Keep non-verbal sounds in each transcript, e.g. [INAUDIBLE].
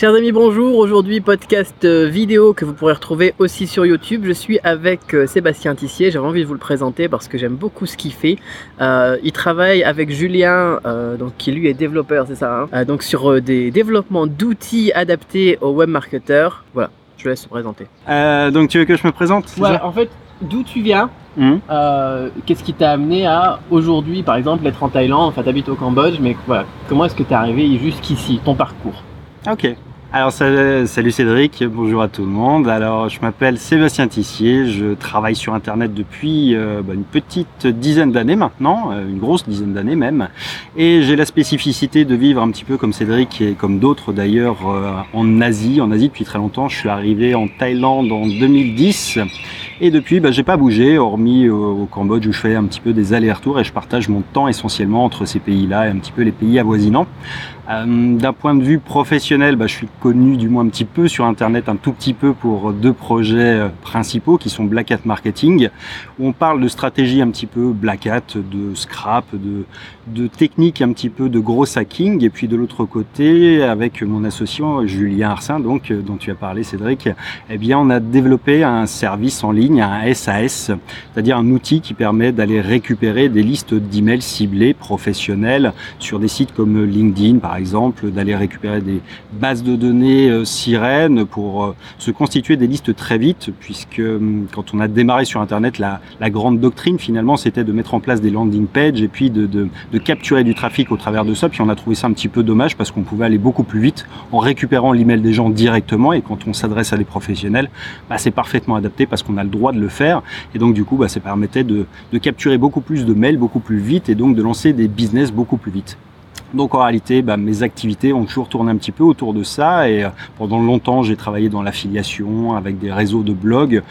Chers amis, bonjour. Aujourd'hui, podcast euh, vidéo que vous pourrez retrouver aussi sur YouTube. Je suis avec euh, Sébastien Tissier. J'avais envie de vous le présenter parce que j'aime beaucoup ce qu'il fait. Euh, il travaille avec Julien, donc, qui lui est développeur, c'est ça hein Donc sur des développements d'outils adaptés aux web marketeurs. Voilà, je laisse se présenter. donc tu veux que je me présente Ouais, en fait, d'où tu viens hmm. Qu'est-ce qui t'a amené à aujourd'hui, par exemple, être en Thaïlande? Enfin, tu habites au Cambodge, mais voilà, comment est-ce que tu es arrivé jusqu'ici, ton parcours? Ok. Alors salut Cédric, bonjour à tout le monde. Alors je m'appelle Sébastien Tissier, je travaille sur internet depuis euh, bah, une petite dizaine d'années maintenant, euh, une grosse dizaine d'années même, et j'ai la spécificité de vivre un petit peu comme Cédric et comme d'autres d'ailleurs euh, en Asie, en Asie depuis très longtemps. Je suis arrivé en Thaïlande en 2010 et depuis bah, j'ai pas bougé, hormis au Cambodge où je fais un petit peu des allers-retours et je partage mon temps essentiellement entre ces pays-là et un petit peu les pays avoisinants. Euh, d'un point de vue professionnel, bah, je suis connu du moins un petit peu sur Internet, un tout petit peu pour deux projets euh, principaux qui sont Black Hat Marketing, où on parle de stratégie un petit peu Black Hat, de scrap, de, de techniques un petit peu de gros hacking, et puis de l'autre côté, avec mon associé Julien Arsin, donc euh, dont tu as parlé Cédric, eh bien on a développé un service en ligne, un SAS, c'est-à-dire un outil qui permet d'aller récupérer des listes d'emails ciblés professionnels sur des sites comme LinkedIn par exemple d'aller récupérer des bases de données euh, sirènes pour euh, se constituer des listes très vite, puisque hum, quand on a démarré sur Internet, la, grande doctrine finalement, c'était de mettre en place des landing pages et puis de, capturer du trafic au travers de ça. Puis on a trouvé ça un petit peu dommage parce qu'on pouvait aller beaucoup plus vite en récupérant l'email des gens directement. Et quand on s'adresse à des professionnels, bah, c'est parfaitement adapté parce qu'on a le droit de le faire. Et donc du coup, bah, ça permettait de capturer beaucoup plus de mails beaucoup plus vite et donc de lancer des business beaucoup plus vite. Donc en réalité, bah, mes activités ont toujours tourné un petit peu autour de ça et euh, pendant longtemps j'ai travaillé dans l'affiliation avec des réseaux de blogs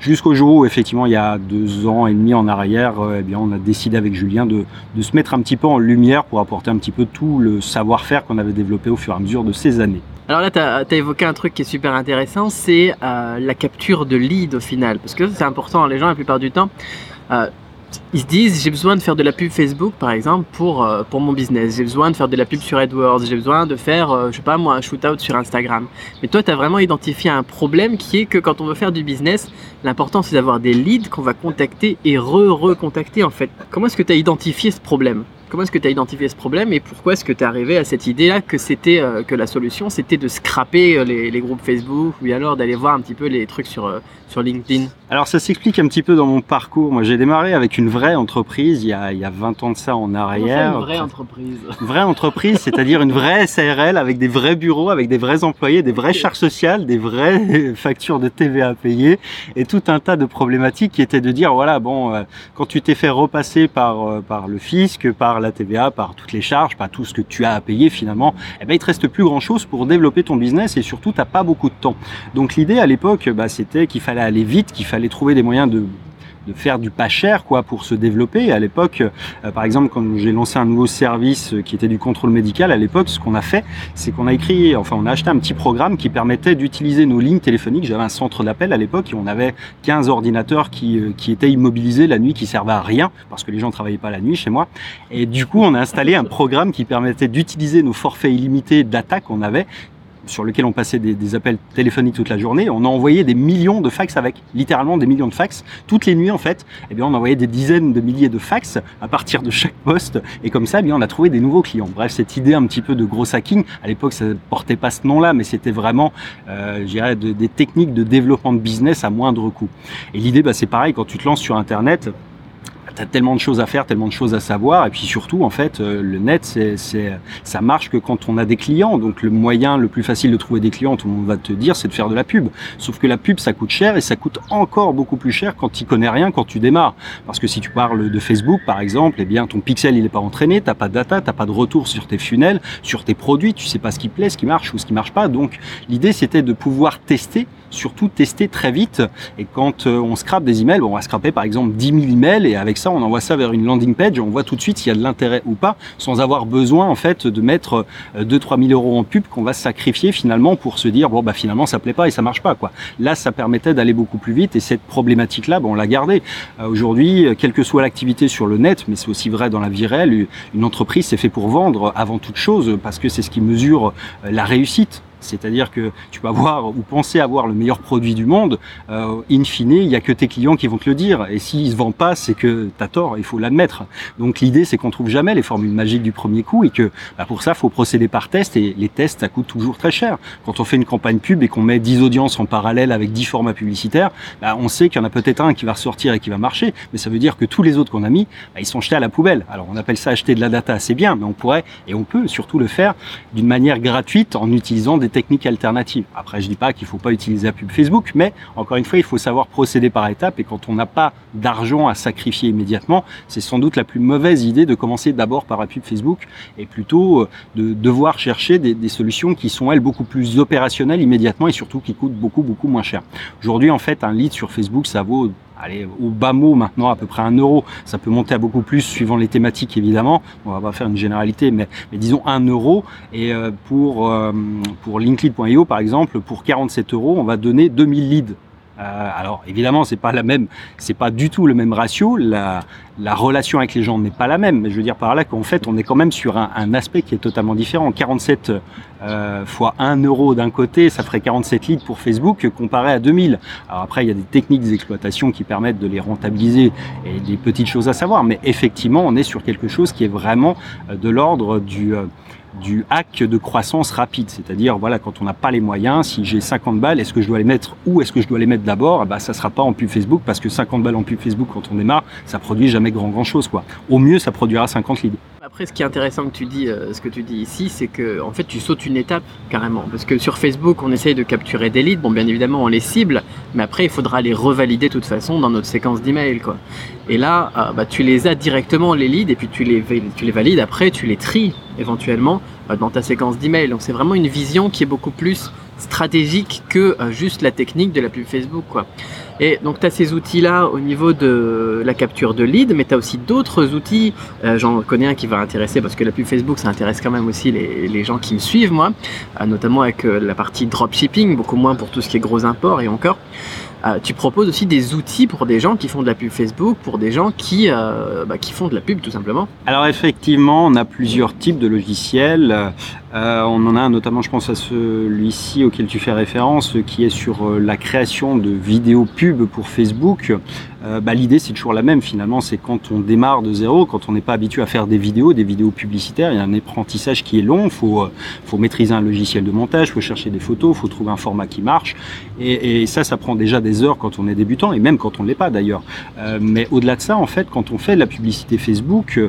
jusqu'au jour où effectivement il y a deux ans et demi en arrière, euh, eh on a décidé avec Julien de, se mettre un petit peu en lumière pour apporter un petit peu tout le savoir-faire qu'on avait développé au fur et à mesure de ces années. Alors là, tu as, évoqué un truc qui est super intéressant, c'est euh, la capture de lead au final. Parce que c'est important, les gens la plupart du temps, ils se disent j'ai besoin de faire de la pub Facebook par exemple pour, euh, pour mon business, j'ai besoin de faire de la pub sur AdWords, j'ai besoin de faire, euh, je sais pas moi, un shootout sur Instagram. Mais toi, tu as vraiment identifié un problème qui est que quand on veut faire du business, l'important c'est d'avoir des leads qu'on va contacter et re-recontacter en fait. Comment est-ce que tu as identifié ce problème? Comment est-ce que tu as identifié ce problème et pourquoi est-ce que tu es arrivé à cette idée-là que c'était euh, que la solution c'était de scraper les, les, groupes Facebook ou alors d'aller voir un petit peu les trucs sur, sur LinkedIn? Alors ça s'explique un petit peu dans mon parcours. Moi j'ai démarré avec une vraie entreprise il y a, il y a 20 ans de ça en arrière. Une vraie entreprise? Une vraie entreprise, c'est-à-dire une vraie SARL avec des vrais bureaux, avec des vrais employés, des vraies charges sociales, des vraies [LAUGHS] factures de TVA à payer et tout un tas de problématiques qui étaient de dire voilà bon euh, quand tu t'es fait repasser par euh, par le fisc, par la TVA, par toutes les charges, par tout ce que tu as à payer finalement, eh ben il te reste plus grand chose pour développer ton business et surtout t'as pas beaucoup de temps. Donc l'idée à l'époque bah, c'était qu'il fallait aller vite, qu'il fallait trouver des moyens de de faire du pas cher quoi pour se développer. À l'époque, euh, par exemple, quand j'ai lancé un nouveau service euh, qui était du contrôle médical, à l'époque, ce qu'on a fait, c'est qu'on a écrit, enfin, on a acheté un petit programme qui permettait d'utiliser nos lignes téléphoniques. J'avais un centre d'appel à l'époque et on avait 15 ordinateurs qui, euh, qui étaient immobilisés la nuit, qui servaient à rien parce que les gens travaillaient pas la nuit chez moi. Et du coup, on a installé un programme qui permettait d'utiliser nos forfaits illimités d'attaque qu'on avait sur lequel on passait des, appels téléphoniques toute la journée. On a envoyé des millions de fax avec, littéralement des millions de fax. Toutes les nuits, en fait, eh bien, on envoyait des dizaines de milliers de fax à partir de chaque poste. Et comme ça, eh on a trouvé des nouveaux clients. Bref, cette idée un petit peu de gros hacking, à l'époque, ça portait pas ce nom-là, mais c'était vraiment, euh, je dirais, des techniques de développement de business à moindre coût. Et l'idée, bah, c'est pareil, quand tu te lances sur Internet, tu tellement de choses à faire, tellement de choses à savoir. Et puis surtout, en fait, euh, le net, c'est, ça marche que quand on a des clients. Donc le moyen le plus facile de trouver des clients, tout le monde va te dire, c'est de faire de la pub. Sauf que la pub, ça coûte cher et ça coûte encore beaucoup plus cher quand tu connais rien, quand tu démarres. Parce que si tu parles de Facebook, par exemple, eh bien ton pixel, il n'est pas entraîné, t'as pas de data, t'as pas de retour sur tes funnels, sur tes produits, tu sais pas ce qui plaît, ce qui marche ou ce qui marche pas. Donc l'idée, c'était de pouvoir tester surtout tester très vite. Et quand euh, on scrape des emails, on va scraper par exemple 10 000 emails et avec ça, on envoie ça vers une landing page. On voit tout de suite s'il y a de l'intérêt ou pas, sans avoir besoin en fait de mettre 2-3 euh, 000 euros en pub qu'on va sacrifier finalement pour se dire bon bah finalement ça plaît pas et ça marche pas quoi. Là, ça permettait d'aller beaucoup plus vite et cette problématique là, bon, on l'a gardée. Euh, aujourd'hui, quelle que soit l'activité sur le net, mais c'est aussi vrai dans la vie réelle, une entreprise c'est fait pour vendre avant toute chose parce que c'est ce qui mesure la réussite. C'est-à-dire que tu peux avoir ou penser avoir le meilleur produit du monde, euh, in fine, il n'y a que tes clients qui vont te le dire. Et s'ils se vendent pas, c'est que tu as tort, il faut l'admettre. Donc l'idée, c'est qu'on trouve jamais les formules magiques du premier coup et que bah, pour ça, faut procéder par test et les tests, ça coûte toujours très cher. Quand on fait une campagne pub et qu'on met 10 audiences en parallèle avec 10 formats publicitaires, bah, on sait qu'il y en a peut-être un qui va ressortir et qui va marcher, mais ça veut dire que tous les autres qu'on a mis, bah, ils sont jetés à la poubelle. Alors on appelle ça acheter de la data, c'est bien, mais on pourrait et on peut surtout le faire d'une manière gratuite en utilisant des techniques alternatives. Après, je dis pas qu'il faut pas utiliser la pub Facebook, mais encore une fois, il faut savoir procéder par étapes et quand on n'a pas d'argent à sacrifier immédiatement, c'est sans doute la plus mauvaise idée de commencer d'abord par la pub Facebook et plutôt euh, de devoir chercher des, des, solutions qui sont elles beaucoup plus opérationnelles immédiatement et surtout qui coûtent beaucoup beaucoup moins cher. Aujourd'hui, en fait, un lead sur Facebook, ça vaut allez, au bas mot maintenant à peu près un euro. Ça peut monter à beaucoup plus suivant les thématiques évidemment. On va pas faire une généralité, mais, disons un euro. Et euh, pour, euh, pour Linklead.io par exemple, pour 47 euros, on va donner 2000 leads. Euh, alors évidemment, c'est pas la même, c'est pas du tout le même ratio. La, la relation avec les gens n'est pas la même. Mais je veux dire par là qu'en fait, on est quand même sur un, aspect qui est totalement différent. 47 euh, fois 1 euro d'un côté, ça ferait 47 litres pour Facebook comparé à 2000. Alors après, il y a des techniques d'exploitation qui permettent de les rentabiliser et des petites choses à savoir. Mais effectivement, on est sur quelque chose qui est vraiment de l'ordre du du hack de croissance rapide. C'est-à-dire, voilà, quand on n'a pas les moyens, si j'ai 50 balles, est-ce que je dois les mettre où? Est-ce que je dois les mettre d'abord? Bah, Ça sera pas en pub Facebook parce que 50 balles en pub Facebook quand on démarre, ça produit jamais grand grand chose. Quoi. Au mieux, ça produira 50 leads. Après, ce qui est intéressant que tu dis, euh, ce que tu dis ici, c'est que en fait, tu sautes une étape carrément. Parce que sur Facebook, on essaye de capturer des leads. Bon, bien évidemment, on les cible, mais après, il faudra les revalider de toute façon dans notre séquence d'email, quoi. Et là, euh, bah, tu les as directement les leads et puis tu les, valides. Après, tu les tries éventuellement euh, dans ta séquence d'email. Donc, c'est vraiment une vision qui est beaucoup plus stratégique que juste la technique de la pub Facebook. Et donc, tu as ces outils-là au niveau de la capture de leads, mais tu as aussi d'autres outils. Euh, J'en connais un qui va intéresser parce que la pub Facebook, ça intéresse quand même aussi les, gens qui me suivent, moi, euh, notamment avec euh, la partie dropshipping, beaucoup moins pour tout ce qui est gros import et encore. Euh, tu proposes aussi des outils pour des gens qui font de la pub Facebook, pour des gens qui, euh, bah, qui font de la pub tout simplement Alors effectivement, on a plusieurs types de logiciels. Euh, on en a notamment, je pense à celui-ci auquel tu fais référence, qui est sur la création de vidéos pub pour Facebook. Euh, bah, L'idée, c'est toujours la même finalement, c'est quand on démarre de zéro, quand on n'est pas habitué à faire des vidéos, des vidéos publicitaires, il y a un apprentissage qui est long, il faut, faut maîtriser un logiciel de montage, il faut chercher des photos, il faut trouver un format qui marche. Et, ça, ça prend déjà des heures quand on est débutant, et même quand on ne l'est pas d'ailleurs. Euh, mais au-delà de ça, en fait, quand on fait de la publicité Facebook, euh,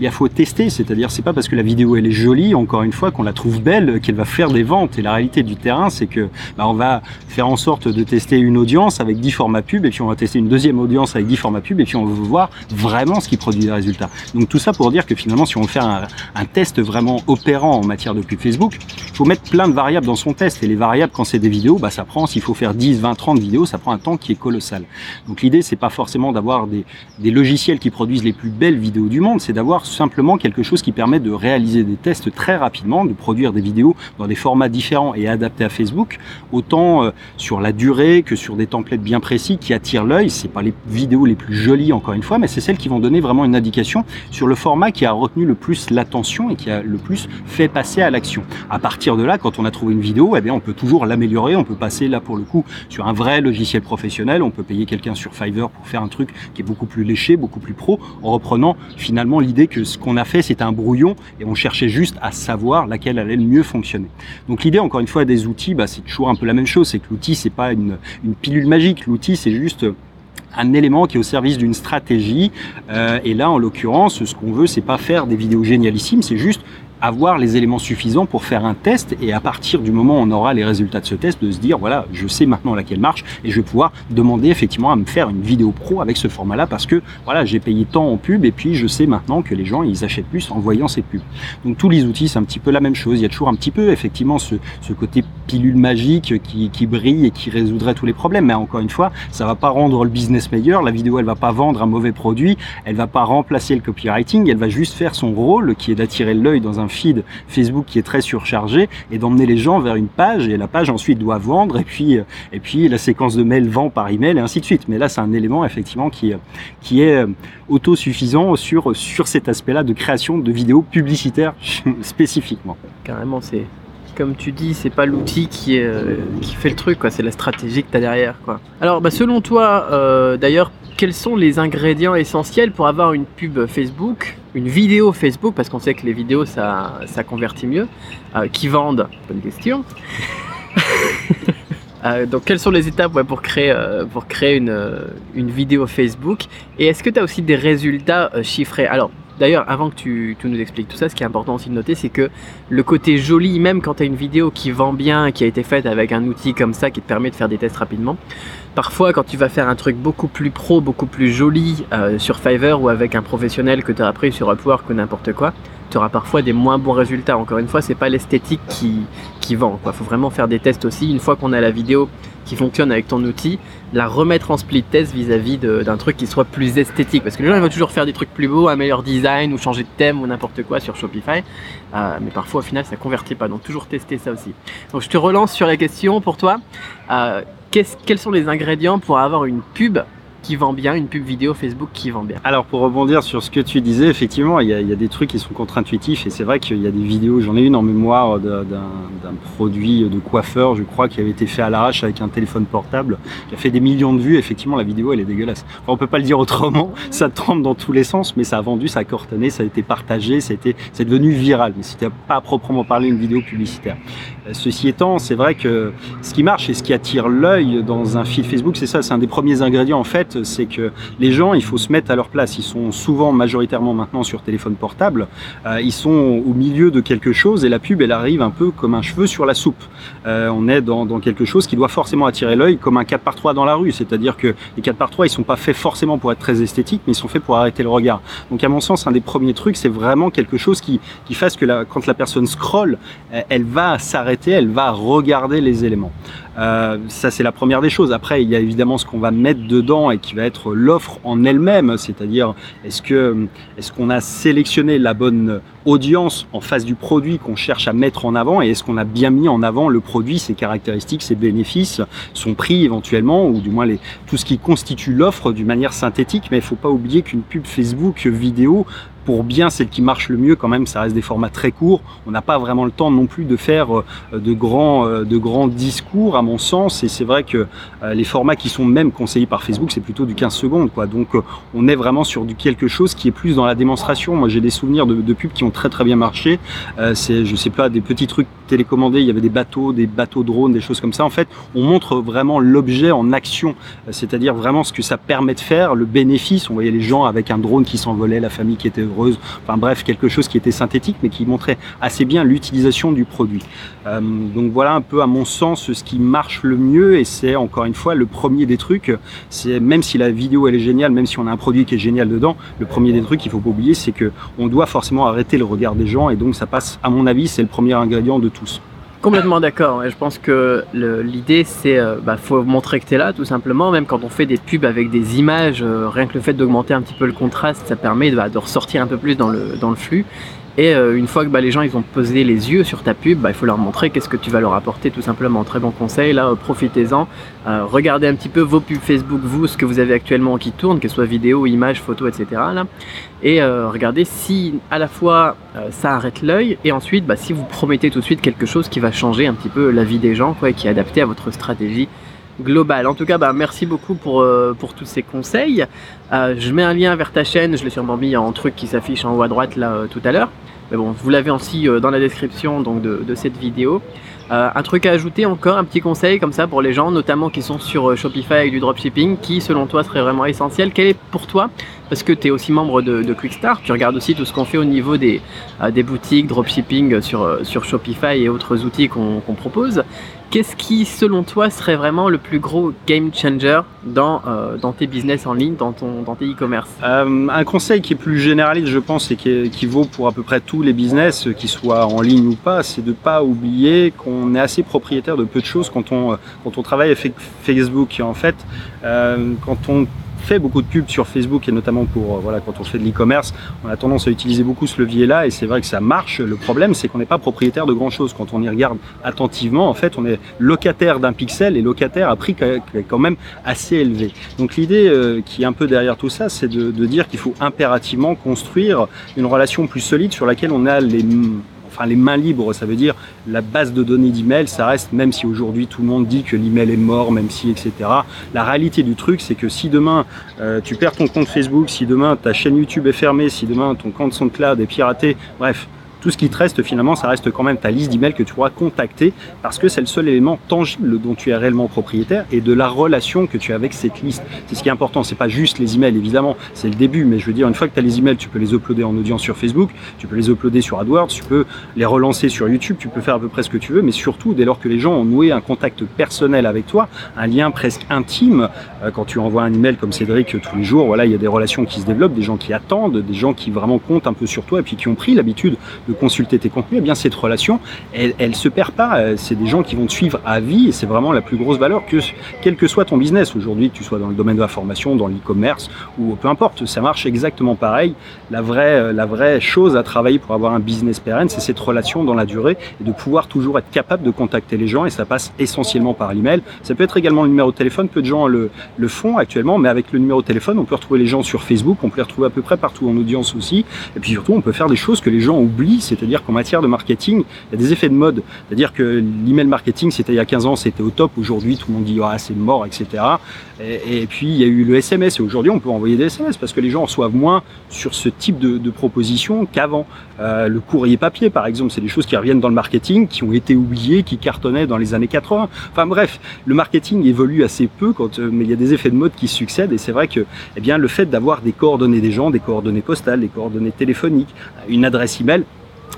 il faut tester, c'est-à-dire c'est pas parce que la vidéo elle est jolie, encore une fois, qu'on la trouve belle, qu'elle va faire des ventes. Et la réalité du terrain, c'est que bah, on va faire en sorte de tester une audience avec 10 formats pub, et puis on va tester une deuxième audience avec 10 formats pub, et puis on veut voir vraiment ce qui produit des résultats. Donc tout ça pour dire que finalement, si on veut faire un, test vraiment opérant en matière de pub Facebook, il faut mettre plein de variables dans son test. Et les variables, quand c'est des vidéos, bah, ça prend, s'il faut faire 10, 20, 30 vidéos, ça prend un temps qui est colossal. Donc l'idée, c'est pas forcément d'avoir des, des logiciels qui produisent les plus belles vidéos du monde, c'est d'avoir simplement quelque chose qui permet de réaliser des tests très rapidement, de produire des vidéos dans des formats différents et adaptés à Facebook, autant euh, sur la durée que sur des templates bien précis qui attirent l'œil. C'est pas les vidéos les plus jolies encore une fois, mais c'est celles qui vont donner vraiment une indication sur le format qui a retenu le plus l'attention et qui a le plus fait passer à l'action. À partir de là, quand on a trouvé une vidéo, eh bien on peut toujours l'améliorer, on peut passer là pour le coup sur un vrai logiciel professionnel, on peut payer quelqu'un sur Fiverr pour faire un truc qui est beaucoup plus léché, beaucoup plus pro, en reprenant finalement l'idée que ce qu'on a fait c'était un brouillon et on cherchait juste à savoir laquelle allait le mieux fonctionner. Donc l'idée encore une fois des outils, bah, c'est toujours un peu la même chose, c'est que l'outil c'est pas une, une pilule magique, l'outil c'est juste un élément qui est au service d'une stratégie. Euh, et là, en l'occurrence, ce qu'on veut, c'est pas faire des vidéos génialissimes, c'est juste avoir les éléments suffisants pour faire un test et à partir du moment où on aura les résultats de ce test, de se dire voilà, je sais maintenant laquelle marche et je vais pouvoir demander effectivement à me faire une vidéo pro avec ce format-là parce que voilà, j'ai payé tant en pub et puis je sais maintenant que les gens ils achètent plus en voyant ces pubs. Donc tous les outils c'est un petit peu la même chose. Il y a toujours un petit peu effectivement ce, ce côté pilule magique qui, brille et qui résoudrait tous les problèmes. Mais encore une fois, ça va pas rendre le business meilleur. La vidéo elle va pas vendre un mauvais produit, elle va pas remplacer le copywriting, elle va juste faire son rôle qui est d'attirer l'œil dans un feed Facebook qui est très surchargé et d'emmener les gens vers une page et la page ensuite doit vendre et puis et puis la séquence de mail vend par email et ainsi de suite. Mais là c'est un élément effectivement qui qui est autosuffisant sur sur cet aspect-là de création de vidéos publicitaires [LAUGHS] spécifiquement. Carrément c'est comme tu dis, c'est pas l'outil qui, euh, qui fait le truc, quoi. C'est la stratégie que tu as derrière, quoi. Alors, bah, selon toi, euh, d'ailleurs, quels sont les ingrédients essentiels pour avoir une pub Facebook, une vidéo Facebook, parce qu'on sait que les vidéos ça, ça convertit mieux, euh, qui vendent? Bonne question. [LAUGHS] Euh, donc, quelles sont les étapes ouais, pour créer, euh, pour créer une, une vidéo Facebook? Et est-ce que tu as aussi des résultats chiffrés? Alors, d'ailleurs, avant que tu, nous expliques tout ça, ce qui est important aussi de noter, c'est que le côté joli, même quand tu as une vidéo qui vend bien, qui a été faite avec un outil comme ça qui te permet de faire des tests rapidement, parfois quand tu vas faire un truc beaucoup plus pro, beaucoup plus joli euh, sur Fiverr ou avec un professionnel que tu as appris sur Upwork ou n'importe quoi, tu auras parfois des moins bons résultats. Encore une fois, c'est pas l'esthétique qui, qui vend. Il faut vraiment faire des tests aussi. Une fois qu'on a la vidéo qui fonctionne avec ton outil, la remettre en split test vis-à-vis d'un truc qui soit plus esthétique. Parce que les gens ils vont toujours faire des trucs plus beaux, un meilleur design ou changer de thème ou n'importe quoi sur Shopify. Euh, mais parfois au final ça convertit pas. Donc toujours tester ça aussi. Donc je te relance sur la question pour toi. Euh, quels sont les ingrédients pour avoir une pub qui vend bien, une pub vidéo Facebook qui vend bien Alors pour rebondir sur ce que tu disais, effectivement, il y a, des trucs qui sont contre-intuitifs et c'est vrai qu'il y a des vidéos, j'en ai une en mémoire d'un produit de coiffeur, je crois, qui avait été fait à l'arrache avec un téléphone portable, qui a fait des millions de vues. Effectivement, la vidéo, elle est dégueulasse. On peut pas le dire autrement, [LAUGHS] ça trempe dans tous les sens, mais ça a vendu, ça a cortonné, ça a été partagé, ça c'est devenu viral, mais c'était pas à proprement parler une vidéo publicitaire. Euh, Ceci étant, c'est vrai que ce qui marche et ce qui attire l'œil dans un feed Facebook, c'est ça, c'est un des premiers ingrédients en fait, c'est que les gens, il faut se mettre à leur place. Ils sont souvent majoritairement maintenant sur téléphone portable, Euh, ils sont au milieu de quelque chose et la pub, elle arrive un peu comme un cheveu sur la soupe. Euh, on est dans, quelque chose qui doit forcément attirer l'œil, comme un 4 par 3 dans la rue, c'est-à-dire que les 4 par 3 ils sont pas faits forcément pour être très esthétiques, mais ils sont faits pour arrêter le regard. Donc à mon sens, un des premiers trucs, c'est vraiment quelque chose qui, fasse que quand la personne scrolle, euh, elle va s'arrêter, elle va regarder les éléments. Euh, ça, c'est la première des choses. Après, il y a évidemment ce qu'on va mettre dedans et qui va être l'offre en elle-même, c'est-à-dire est-ce que est-ce qu'on a sélectionné la bonne audience en face du produit qu'on cherche à mettre en avant et est-ce qu'on a bien mis en avant le produit, ses caractéristiques, ses bénéfices, son prix éventuellement ou du moins tout ce qui constitue l'offre d'une manière synthétique. Mais il faut pas oublier qu'une pub Facebook vidéo pour bien celle qui marche le mieux quand même ça reste des formats très courts. On n'a pas vraiment le temps non plus de faire euh, de grands euh, de grands discours à mon sens. Et c'est vrai que euh, les formats qui sont même conseillés par Facebook c'est plutôt du 15 secondes quoi. Donc on est vraiment sur du quelque chose qui est plus dans la démonstration. Moi j'ai des souvenirs de, de pubs qui ont très très bien marché. C'est je sais pas des petits trucs télécommandés. Il y avait des bateaux des bateaux drones des choses comme ça. En fait on montre vraiment l'objet en action. C'est-à-dire vraiment ce que ça permet de faire le bénéfice. On voyait les gens avec un drone qui s'envolait la famille qui était enfin bref quelque chose qui était synthétique mais qui montrait assez bien l'utilisation du produit euh, donc voilà un peu à mon sens ce qui marche le mieux et c'est encore une fois le premier des trucs. C'est même si la vidéo elle est géniale, même si on a un produit qui est génial dedans, le premier des trucs qu'il faut pas oublier, c'est que on doit forcément arrêter le regard des gens et donc ça passe, à mon avis, c'est le premier ingrédient de tous. Complètement d'accord. ouais. Je pense que l'idée, c'est euh, bah, faut montrer que tu es là, tout simplement. Même quand on fait des pubs avec des images, euh, rien que le fait d'augmenter un petit peu le contraste, ça permet bah, de ressortir un peu plus dans le flux. Et euh, une fois que bah, les gens ils ont posé les yeux sur ta pub, bah, il faut leur montrer qu'est-ce que tu vas leur apporter tout simplement. Très bon conseil, là euh, profitez-en. Euh, regardez un petit peu vos pubs Facebook, vous, ce que vous avez actuellement qui tourne, que ce soit vidéo, image, photo, etc. Et regardez si à la fois ça arrête l'œil et ensuite bah, si vous promettez tout de suite quelque chose qui va changer un petit peu la vie des gens quoi, et qui est adapté à votre stratégie globale. En tout cas, bah, merci beaucoup pour, euh, tous ces conseils. Euh, je mets un lien vers ta chaîne, je l'ai sûrement mis en truc qui s'affiche en haut à droite là euh, tout à l'heure. Mais bon, vous l'avez aussi dans la description donc, de, de cette vidéo. Un truc à ajouter encore, un petit conseil comme ça pour les gens, notamment qui sont sur Shopify avec du dropshipping, qui selon toi serait vraiment essentiel. Quel est pour toi, parce que tu es aussi membre de, de Quickstart, tu regardes aussi tout ce qu'on fait au niveau des, euh, boutiques, dropshipping sur, euh, sur Shopify et autres outils qu'on propose. Qu'est-ce qui, selon toi, serait vraiment le plus gros game changer dans, euh, tes business en ligne, dans, ton, tes e-commerce Euh, un conseil qui est plus généraliste, je pense, et qui, vaut pour à peu près tous les business, euh, qu'ils soient en ligne ou pas, c'est de pas oublier qu'on est assez propriétaire de peu de choses quand on, euh, travaille avec Facebook. En fait, euh, quand on fait beaucoup de pubs sur Facebook et notamment pour euh, voilà quand on fait de l'e-commerce, on a tendance à utiliser beaucoup ce levier-là et c'est vrai que ça marche. Le problème, c'est qu'on n'est pas propriétaire de grand-chose. Quand on y regarde attentivement, en fait, on est locataire d'un pixel et locataire à prix quand même assez élevé. Donc l'idée euh, qui est un peu derrière tout ça, c'est de dire qu'il faut impérativement construire une relation plus solide sur laquelle on a les enfin les mains libres, ça veut dire la base de données d'email, ça reste, même si aujourd'hui tout le monde dit que l'email est mort, même si, etc. La réalité du truc, c'est que si demain euh, tu perds ton compte Facebook, si demain ta chaîne YouTube est fermée, si demain ton compte SoundCloud est piraté, bref, tout ce qui te reste finalement, ça reste quand même ta liste d'emails que tu pourras contacter parce que c'est le seul élément tangible dont tu es réellement propriétaire et de la relation que tu as avec cette liste. C'est ce qui est important, c'est pas juste les emails évidemment, c'est le début, mais je veux dire, une fois que tu as les emails, tu peux les uploader en audience sur Facebook, tu peux les uploader sur AdWords, tu peux les relancer sur YouTube, tu peux faire à peu près ce que tu veux, mais surtout dès lors que les gens ont noué un contact personnel avec toi, un lien presque intime, euh, quand tu envoies un email comme Cédric tous les jours, voilà, il y a des relations qui se développent, des gens qui attendent, des gens qui vraiment comptent un peu sur toi et puis qui ont pris l'habitude de consulter tes contenus, eh bien cette relation, elle, elle se perd pas. Euh, c'est des gens qui vont te suivre à vie et c'est vraiment la plus grosse valeur que quel que soit ton business aujourd'hui, que tu sois dans le domaine de la formation, dans l'e-commerce ou peu importe, ça marche exactement pareil. La vraie, euh, la vraie chose à travailler pour avoir un business pérenne, c'est cette relation dans la durée et de pouvoir toujours être capable de contacter les gens et ça passe essentiellement par l'email. Ça peut être également le numéro de téléphone, peu de gens le, le font actuellement, mais avec le numéro de téléphone, on peut retrouver les gens sur Facebook, on peut les retrouver à peu près partout en audience aussi. Et puis surtout, on peut faire des choses que les gens oublient, c'est-à-dire qu'en matière de marketing, il y a des effets de mode. C'est-à-dire que l'email marketing, c'était il y a 15 ans, c'était au top. Aujourd'hui, tout le monde dit ah, c'est mort, etc. Et, puis il y a eu le SMS. Et aujourd'hui, on peut envoyer des SMS parce que les gens reçoivent moins sur ce type de, propositions qu'avant. Euh, le courrier papier, par exemple, c'est des choses qui reviennent dans le marketing, qui ont été oubliées, qui cartonnaient dans les années 80. Enfin bref, le marketing évolue assez peu, euh, mais il y a des effets de mode qui succèdent. Et c'est vrai que eh bien, le fait d'avoir des coordonnées des gens, des coordonnées postales, des coordonnées téléphoniques, une adresse email,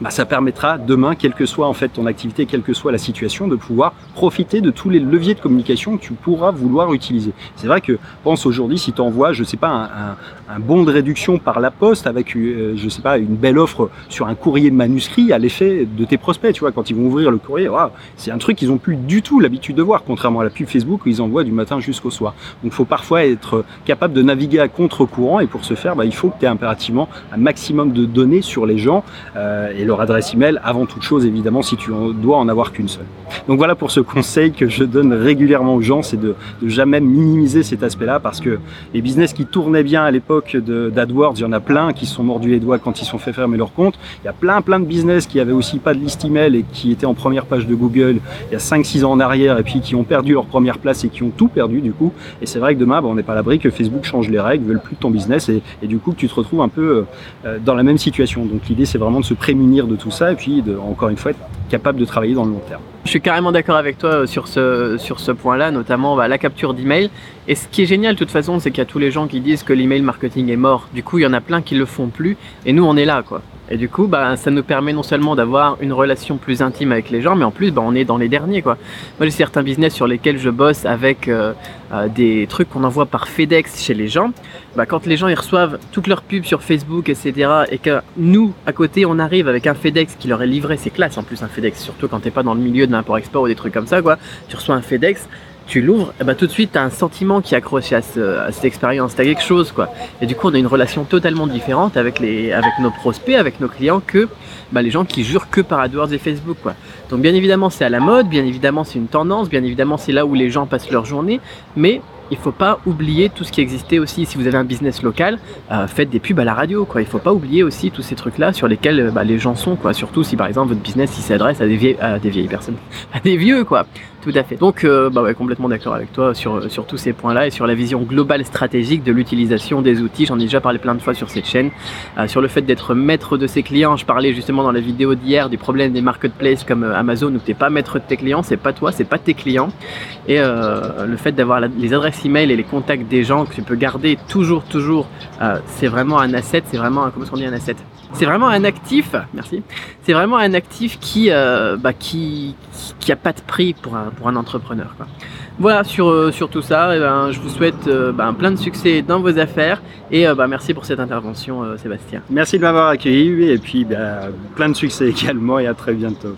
bah, ça permettra demain, quelle que soit en fait ton activité, quelle que soit la situation, de pouvoir profiter de tous les leviers de communication que tu pourras vouloir utiliser. C'est vrai que pense aujourd'hui si tu envoies, je sais pas, un, un, bon de réduction par la poste avec, euh, je sais pas, une belle offre sur un courrier manuscrit à l'effet de tes prospects, tu vois, quand ils vont ouvrir le courrier, c'est un truc qu'ils ont plus du tout l'habitude de voir, contrairement à la pub Facebook où ils envoient du matin jusqu'au soir. Donc faut parfois être capable de naviguer à contre-courant et pour ce faire, bah, il faut que tu aies impérativement un maximum de données sur les gens euh, leur adresse email avant toute chose évidemment si tu dois en avoir qu'une seule. Donc voilà pour ce conseil que je donne régulièrement aux gens, c'est de, de, jamais minimiser cet aspect-là parce que les business qui tournaient bien à l'époque d'AdWords, il y en a plein qui sont mordus les doigts quand ils sont fait fermer leur compte. Il y a plein plein de business qui avaient aussi pas de liste email et qui étaient en première page de Google il y a 5-6 ans en arrière et puis qui ont perdu leur première place et qui ont tout perdu du coup. Et c'est vrai que demain, bah, on n'est pas à l'abri que Facebook change les règles, veulent plus de ton business et, et, du coup tu te retrouves un peu euh, dans la même situation. Donc l'idée c'est vraiment de se prémunir de tout ça et puis encore une fois être capable de travailler dans le long terme. Je suis carrément d'accord avec toi euh, sur ce, sur ce point-là, notamment bah, la capture d'email. Et ce qui est génial de toute façon, c'est qu'il y a tous les gens qui disent que l'email marketing est mort. Du coup, il y en a plein qui le font plus. Et nous, on est là, quoi. Et du coup, bah, ça nous permet non seulement d'avoir une relation plus intime avec les gens, mais en plus, bah, on est dans les derniers. Quoi. Moi, j'ai certains business sur lesquels je bosse avec euh, euh, des trucs qu'on envoie par FedEx chez les gens. Bah, quand les gens ils reçoivent toutes leurs pubs sur Facebook, etc., et que nous, à côté, on arrive avec un FedEx qui leur est livré, c'est classe en plus un FedEx, surtout quand t'es pas dans le milieu de l'import-export ou des trucs comme ça, quoi. Tu reçois un FedEx, tu l'ouvres, et bah tout de suite tu as un sentiment qui est accroché à, ce, à cette expérience, tu as quelque chose quoi. Et du coup on a une relation totalement différente avec nos prospects, avec nos clients que bah, les gens qui jurent que par AdWords et Facebook quoi. Donc bien évidemment c'est à la mode, bien évidemment c'est une tendance, bien évidemment c'est là où les gens passent leur journée, mais il faut pas oublier tout ce qui existait aussi. Si vous avez un business local, euh, faites des pubs à la radio. Quoi. Il faut pas oublier aussi tous ces trucs-là sur lesquels bah, les gens sont. Quoi. Surtout si par exemple votre business s'adresse à des vieilles, personnes, [LAUGHS] à des vieux quoi. Tout à fait. Donc, euh, bah ouais, complètement d'accord avec toi sur, tous ces points-là et sur la vision globale stratégique de l'utilisation des outils. J'en ai déjà parlé plein de fois sur cette chaîne. Euh, sur le fait d'être maître de ses clients, je parlais justement dans la vidéo d'hier du problème des marketplaces comme euh, Amazon où tu n'es pas maître de tes clients, c'est pas toi, c'est pas tes clients. Et euh, le fait d'avoir les adresses email et les contacts des gens que tu peux garder toujours, toujours, euh, c'est vraiment un asset, c'est vraiment, un, comment on dit un asset? C'est vraiment un actif, merci. C'est vraiment un actif qui, euh, bah, qui, qui pas de prix pour un, pour un entrepreneur. Quoi. Voilà sur, euh, sur tout ça. Et ben, je vous souhaite euh, ben, plein de succès dans vos affaires et ben, merci pour cette intervention, Sébastien. Merci de m'avoir accueilli et puis ben, plein de succès [LAUGHS] également et à très bientôt.